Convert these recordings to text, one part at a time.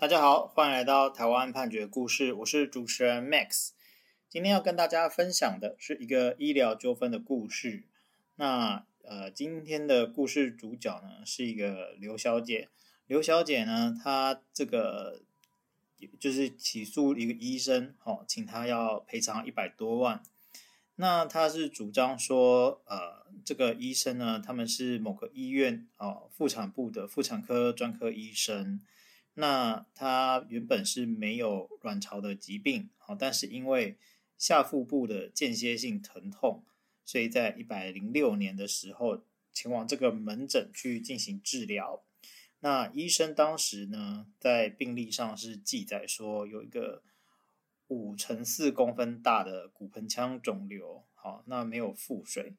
大家好，欢迎来到台湾判决故事，我是主持人 Max。今天要跟大家分享的是一个医疗纠纷的故事。那呃，今天的故事主角呢是一个刘小姐。刘小姐呢，她这个就是起诉一个医生，哦，请他要赔偿一百多万。那他是主张说，呃，这个医生呢，他们是某个医院哦，妇产部的妇产科专科医生。那他原本是没有卵巢的疾病，好，但是因为下腹部的间歇性疼痛，所以在一百零六年的时候前往这个门诊去进行治疗。那医生当时呢，在病历上是记载说有一个五乘四公分大的骨盆腔肿瘤，好，那没有腹水。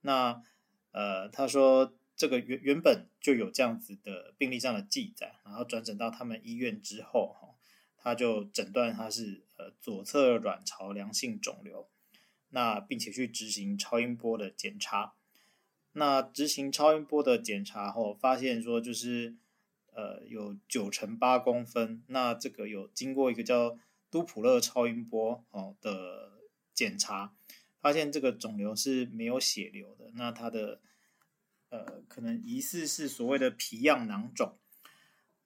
那呃，他说。这个原原本就有这样子的病历上的记载，然后转诊到他们医院之后，哈，他就诊断他是呃左侧卵巢良性肿瘤，那并且去执行超音波的检查，那执行超音波的检查后，发现说就是呃有九乘八公分，那这个有经过一个叫都普勒超音波哦的检查，发现这个肿瘤是没有血流的，那它的。呃，可能疑似是所谓的皮样囊肿。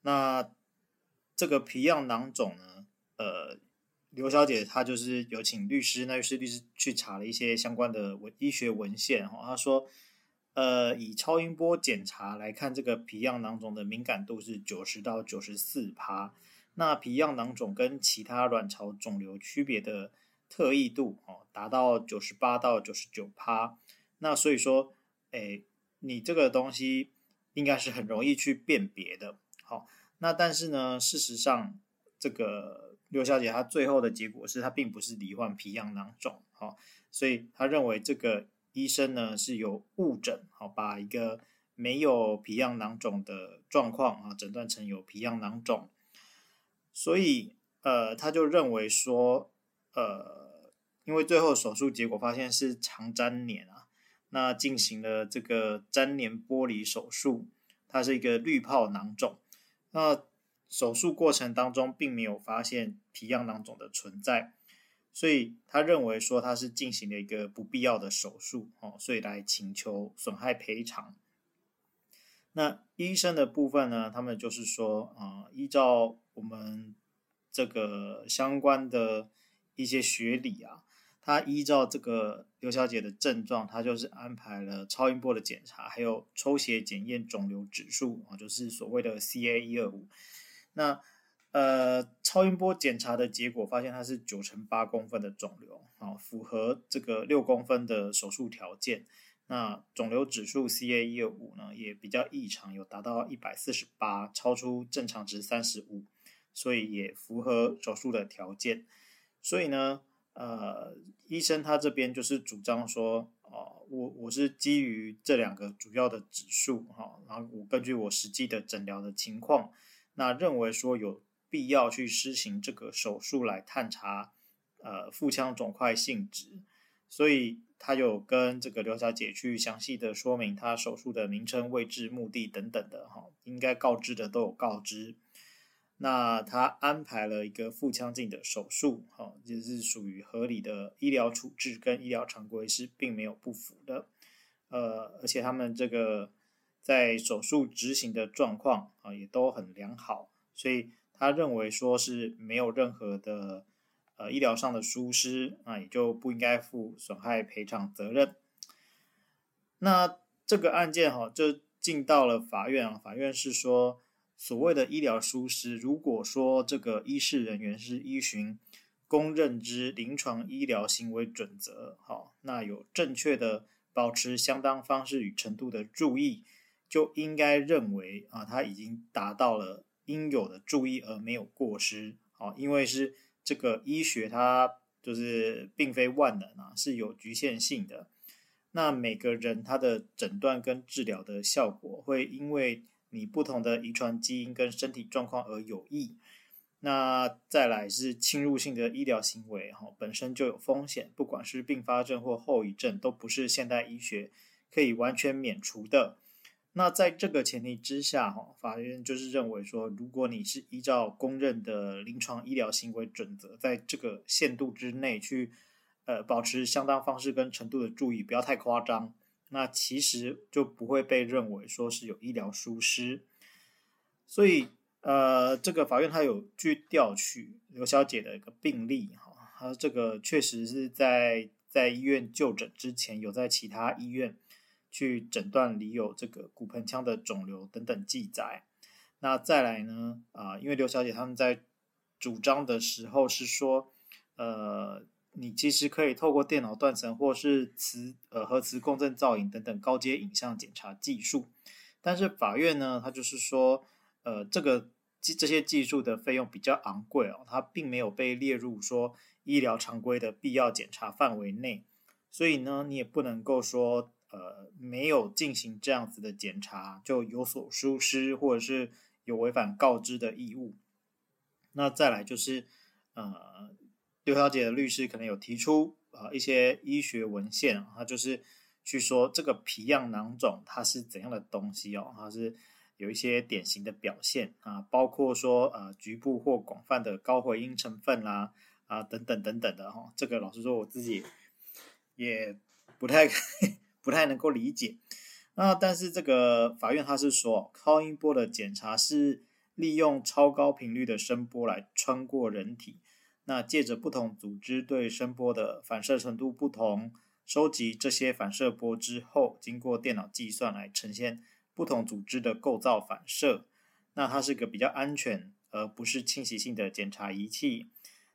那这个皮样囊肿呢，呃，刘小姐她就是有请律师，那律师律师去查了一些相关的文医学文献哈，她说，呃，以超音波检查来看，这个皮样囊肿的敏感度是九十到九十四趴。那皮样囊肿跟其他卵巢肿瘤区别的特异度哦，达到九十八到九十九趴。那所以说，诶。你这个东西应该是很容易去辨别的，好，那但是呢，事实上，这个刘小姐她最后的结果是她并不是罹患皮样囊肿，好，所以她认为这个医生呢是有误诊，好，把一个没有皮样囊肿的状况啊诊断成有皮样囊肿，所以呃，他就认为说，呃，因为最后手术结果发现是肠粘连啊。那进行了这个粘连剥离手术，它是一个滤泡囊肿。那手术过程当中并没有发现皮样囊肿的存在，所以他认为说他是进行了一个不必要的手术，哦，所以来请求损害赔偿。那医生的部分呢，他们就是说，啊、依照我们这个相关的一些学理啊。他依照这个刘小姐的症状，他就是安排了超音波的检查，还有抽血检验肿瘤指数啊，就是所谓的 CA 一二五。那呃，超音波检查的结果发现它是九乘八公分的肿瘤啊，符合这个六公分的手术条件。那肿瘤指数 CA 一二五呢，也比较异常，有达到一百四十八，超出正常值三十五，所以也符合手术的条件。所以呢，呃，医生他这边就是主张说，哦、我我是基于这两个主要的指数哈，然后我根据我实际的诊疗的情况，那认为说有必要去施行这个手术来探查呃腹腔肿块性质，所以他有跟这个刘小姐去详细的说明他手术的名称、位置、目的等等的哈，应该告知的都有告知。那他安排了一个腹腔镜的手术，哈，就是属于合理的医疗处置，跟医疗常规是并没有不符的，呃，而且他们这个在手术执行的状况啊也都很良好，所以他认为说是没有任何的呃医疗上的疏失啊，也就不应该负损害赔偿责任。那这个案件哈就进到了法院啊，法院是说。所谓的医疗疏失，如果说这个医事人员是依循公认之临床医疗行为准则，好，那有正确的保持相当方式与程度的注意，就应该认为啊，他已经达到了应有的注意而没有过失，好，因为是这个医学它就是并非万能啊，是有局限性的。那每个人他的诊断跟治疗的效果会因为。你不同的遗传基因跟身体状况而有异，那再来是侵入性的医疗行为，哈，本身就有风险，不管是并发症或后遗症，都不是现代医学可以完全免除的。那在这个前提之下，哈，法院就是认为说，如果你是依照公认的临床医疗行为准则，在这个限度之内去，呃，保持相当方式跟程度的注意，不要太夸张，那其实就不会被认为说是有医疗疏失。所以，呃，这个法院他有去调取刘小姐的一个病例，哈，他这个确实是在在医院就诊之前，有在其他医院。去诊断里有这个骨盆腔的肿瘤等等记载。那再来呢？啊、因为刘小姐他们在主张的时候是说，呃，你其实可以透过电脑断层或是磁呃核磁共振造影等等高阶影像检查技术，但是法院呢，他就是说，呃，这个技这些技术的费用比较昂贵哦，它并没有被列入说医疗常规的必要检查范围内，所以呢，你也不能够说。呃，没有进行这样子的检查，就有所疏失，或者是有违反告知的义务。那再来就是，呃，刘小姐的律师可能有提出啊、一些医学文献，他就是去说这个皮样囊肿它是怎样的东西哦，它是有一些典型的表现啊，包括说呃局部或广泛的高回音成分啦啊等等等等的哈、哦。这个老实说我自己也不太。不太能够理解，那但是这个法院他是说，超音波的检查是利用超高频率的声波来穿过人体，那借着不同组织对声波的反射程度不同，收集这些反射波之后，经过电脑计算来呈现不同组织的构造反射，那它是个比较安全而不是侵袭性的检查仪器，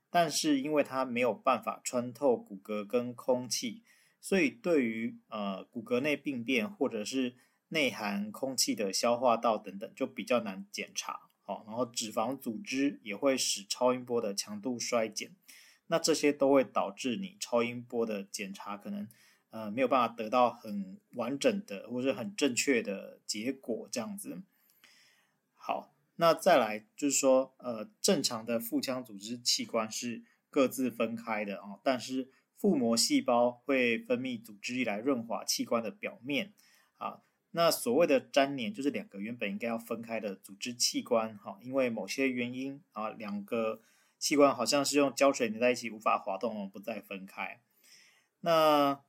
但是因为它没有办法穿透骨骼跟空气。所以，对于呃骨骼内病变或者是内含空气的消化道等等，就比较难检查。好，然后脂肪组织也会使超音波的强度衰减。那这些都会导致你超音波的检查可能呃没有办法得到很完整的或者很正确的结果，这样子。好，那再来就是说，呃，正常的腹腔组织器官是各自分开的啊，但是。腹膜细胞会分泌组织液来润滑器官的表面，啊，那所谓的粘连就是两个原本应该要分开的组织器官，哈，因为某些原因啊，两个器官好像是用胶水粘在一起，无法滑动，不再分开。那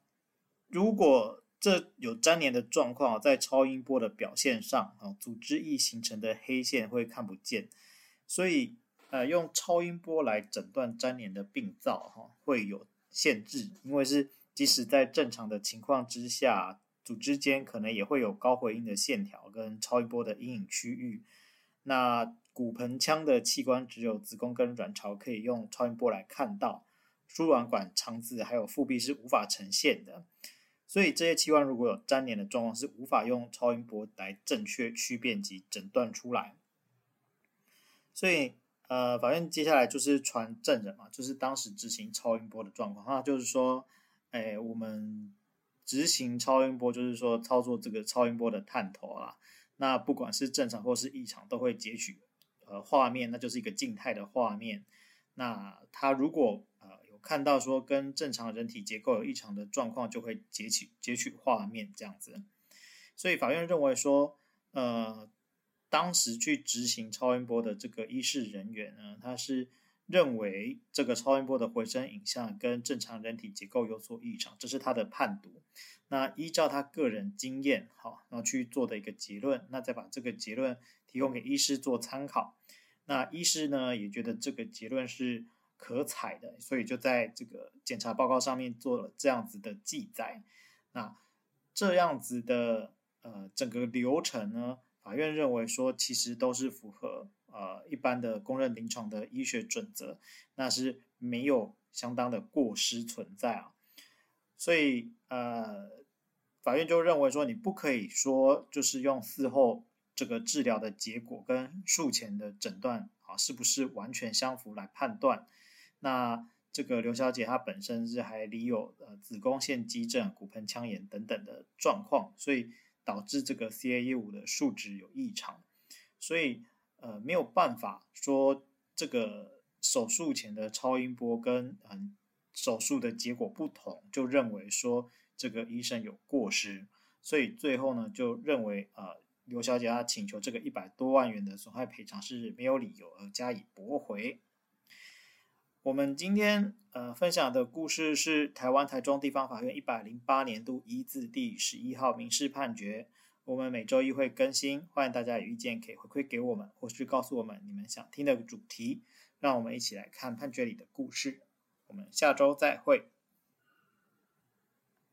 如果这有粘连的状况，在超音波的表现上，啊，组织液形成的黑线会看不见，所以呃，用超音波来诊断粘连的病灶，哈，会有。限制，因为是即使在正常的情况之下，组织间可能也会有高回音的线条跟超音波的阴影区域。那骨盆腔的器官只有子宫跟卵巢可以用超音波来看到，输卵管、肠子还有腹壁是无法呈现的。所以这些器官如果有粘连的状况，是无法用超音波来正确区辨及诊断出来。所以。呃，法院接下来就是传证人嘛，就是当时执行超音波的状况。那就是说，哎，我们执行超音波，就是说操作这个超音波的探头啊。那不管是正常或是异常，都会截取呃画面，那就是一个静态的画面。那他如果呃有看到说跟正常人体结构有异常的状况，就会截取截取画面这样子。所以法院认为说，呃。当时去执行超音波的这个医事人员呢，他是认为这个超音波的回声影像跟正常人体结构有所异常，这是他的判读。那依照他个人经验，好，然后去做的一个结论，那再把这个结论提供给医师做参考。那医师呢也觉得这个结论是可采的，所以就在这个检查报告上面做了这样子的记载。那这样子的呃整个流程呢，法院认为说，其实都是符合呃一般的公认临床的医学准则，那是没有相当的过失存在啊。所以呃，法院就认为说，你不可以说就是用事后这个治疗的结果跟术前的诊断啊是不是完全相符来判断。那这个刘小姐她本身是还里有呃子宫腺肌症、骨盆腔炎等等的状况，所以。导致这个 CA 业务的数值有异常，所以呃没有办法说这个手术前的超音波跟嗯手术的结果不同，就认为说这个医生有过失，所以最后呢就认为呃刘小姐她请求这个一百多万元的损害赔偿是没有理由而加以驳回。我们今天呃分享的故事是台湾台中地方法院一百零八年度一字第十一号民事判决。我们每周一会更新，欢迎大家有意见可以回馈给我们，或是告诉我们你们想听的主题，让我们一起来看判决里的故事。我们下周再会。